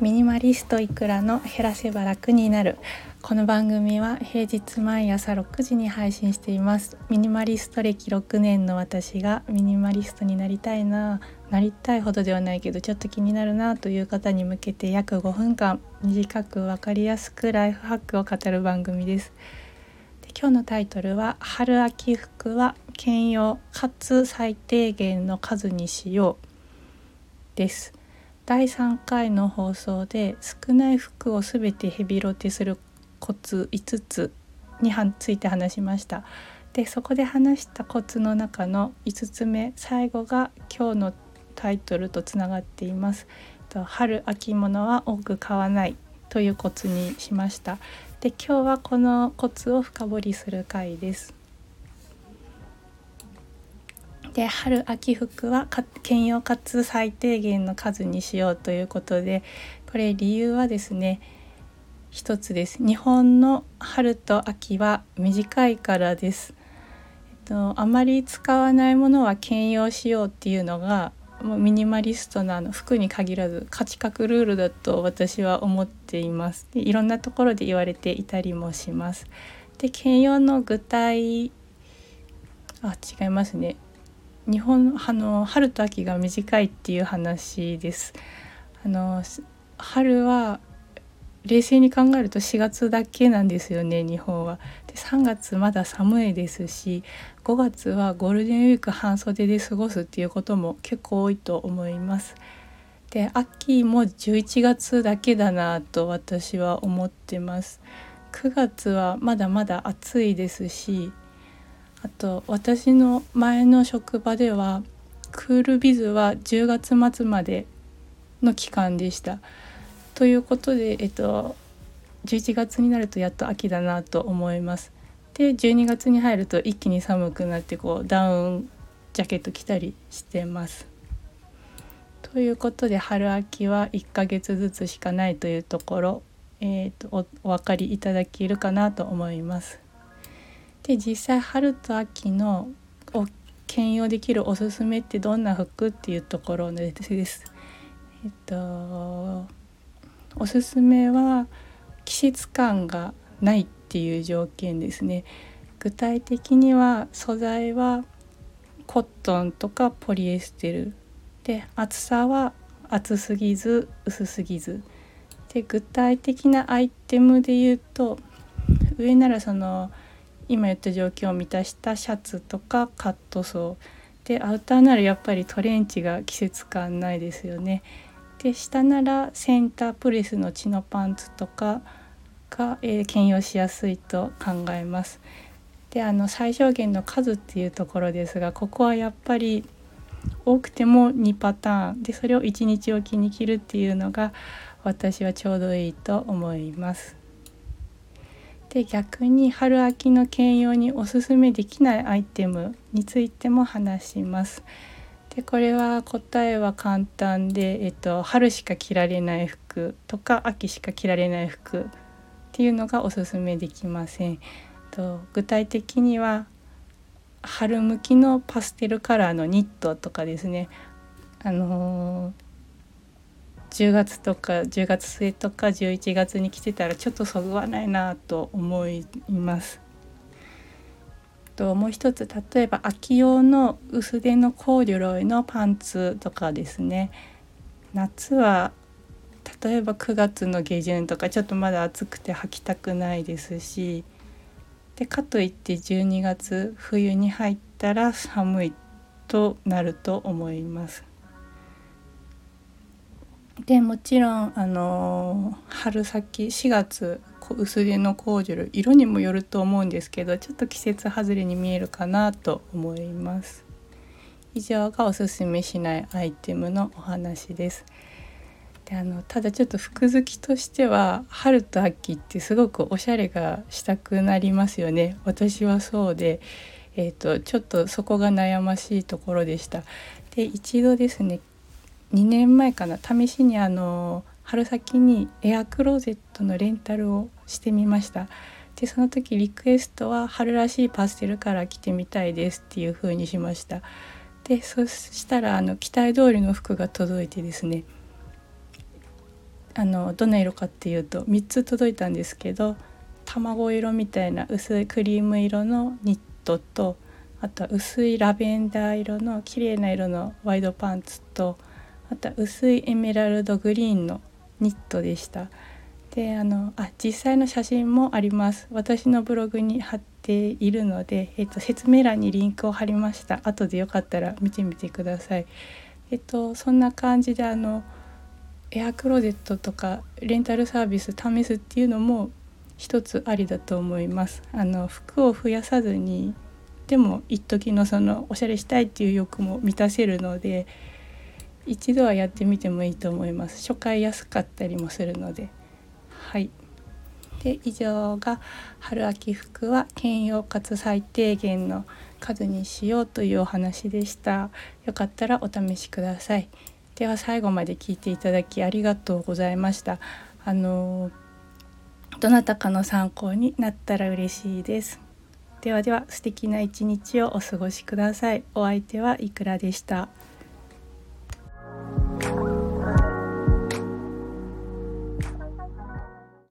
ミニマリストいくらの減らせば楽になる。この番組は平日毎朝6時に配信しています。ミニマリスト歴6年の私がミニマリストになりたいななりたいほどではないけどちょっと気になるなという方に向けて約5分間短く分かりやすくライフハックを語る番組です。今日のタイトルは春秋服は兼用かつ最低限の数にしようです。第3回の放送で少ない服を全てヘビロテするコツ5つについて話しました。でそこで話したコツの中の5つ目最後が今日のタイトルとつながっています。春秋物は多く買わないというコツにしました。で今日はこのコツを深掘りする回です。で春秋服は兼用かつ最低限の数にしようということでこれ理由はですね一つです。日本の春と秋は短いからです、えっと、あまり使わないものは兼用しようっていうのがもうミニマリストなあの服に限らず価値格ルールだと私は思っています。でいろんなところで言われていたりもします。で兼用の具体あ違いますね。日本あの春と秋が短いっていう話です。あの春は冷静に考えると4月だけなんですよね日本は。で3月まだ寒いですし5月はゴールデンウィーク半袖で過ごすっていうことも結構多いと思います。で秋も11月だけだなと私は思ってます。9月はまだまだ暑いですしあと私の前の職場ではクールビズは10月末までの期間でした。ということで、えっと、11月になるとやっと秋だなと思います。で12月に入ると一気に寒くなってこうダウンジャケット着たりしてます。ということで春秋は1ヶ月ずつしかないというところ、えーと、とお分かりいただけるかなと思います。で実際春と秋のを兼用できるおすすめってどんな服っていうところです。えっとおすすめは季節感がないっていう条件ですね。具体的には素材はコットンとかポリエステルで厚さは厚すぎず薄すぎずで具体的なアイテムで言うと上ならその今言った条件を満たしたシャツとかカットソーでアウターならやっぱりトレンチが季節感ないですよね。で下ならセンタープレスのチノパンツとかが、えー、兼用しやすいと考えます。であの最小限の数っていうところですがここはやっぱり多くても2パターンでそれを1日おきに着るっていうのが私はちょうどいいと思います。で逆に春秋の兼用におすすめできないアイテムについても話します。でこれは答えは簡単で、えっと、春しか着られない服とか秋しか着られない服っていうのがおすすめできません。と具体的には春向きのパステルカラーのニットとかですねあのー10月とか10月末とか11月に来てたらちょっとそぐわないなと思います。ともう一つ例えば秋用の薄手のコーデュロイのパンツとかですね夏は例えば9月の下旬とかちょっとまだ暑くて履きたくないですしでかといって12月冬に入ったら寒いとなると思います。でもちろんあの春先4月薄手のコーデュル色にもよると思うんですけどちょっと季節外れに見えるかなと思います。以上がおすすめしないアイテムのお話です。であのただちょっと服好きとしては春と秋ってすごくおしゃれがしたくなりますよね。私はそうでえーと、とちょっとそこが悩ましいところでした。で一度ですね2年前かな試しにあの春先にエアクローゼットのレンタルをしてみました。でその時リクエストは春らしいパステルカラー着てみたいですっていう風にしました。でそしたらあの期待通りの服が届いてですねあのどんな色かっていうと3つ届いたんですけど卵色みたいな薄いクリーム色のニットとあとは薄いラベンダー色の綺麗な色のワイドパンツとあと薄いエメラルドグリーンのニットでした。であのあ実際の写真もあります。私のブログに貼っているので、えっと、説明欄にリンクを貼りました。後でよかったら見てみてください。えっとそんな感じであのエアクローゼットとかレンタルサービス試すっていうのも一つありだと思います。あの服を増やさずにでも一時のそのおしゃれしたいっていう欲も満たせるので一度はやってみてもいいと思います。初回安かったりもするので。はい。で以上が春秋服は兼用かつ最低限の数にしようというお話でした。よかったらお試しください。では最後まで聞いていただきありがとうございました。あのどなたかの参考になったら嬉しいです。ではでは素敵な一日をお過ごしください。お相手はいくらでした。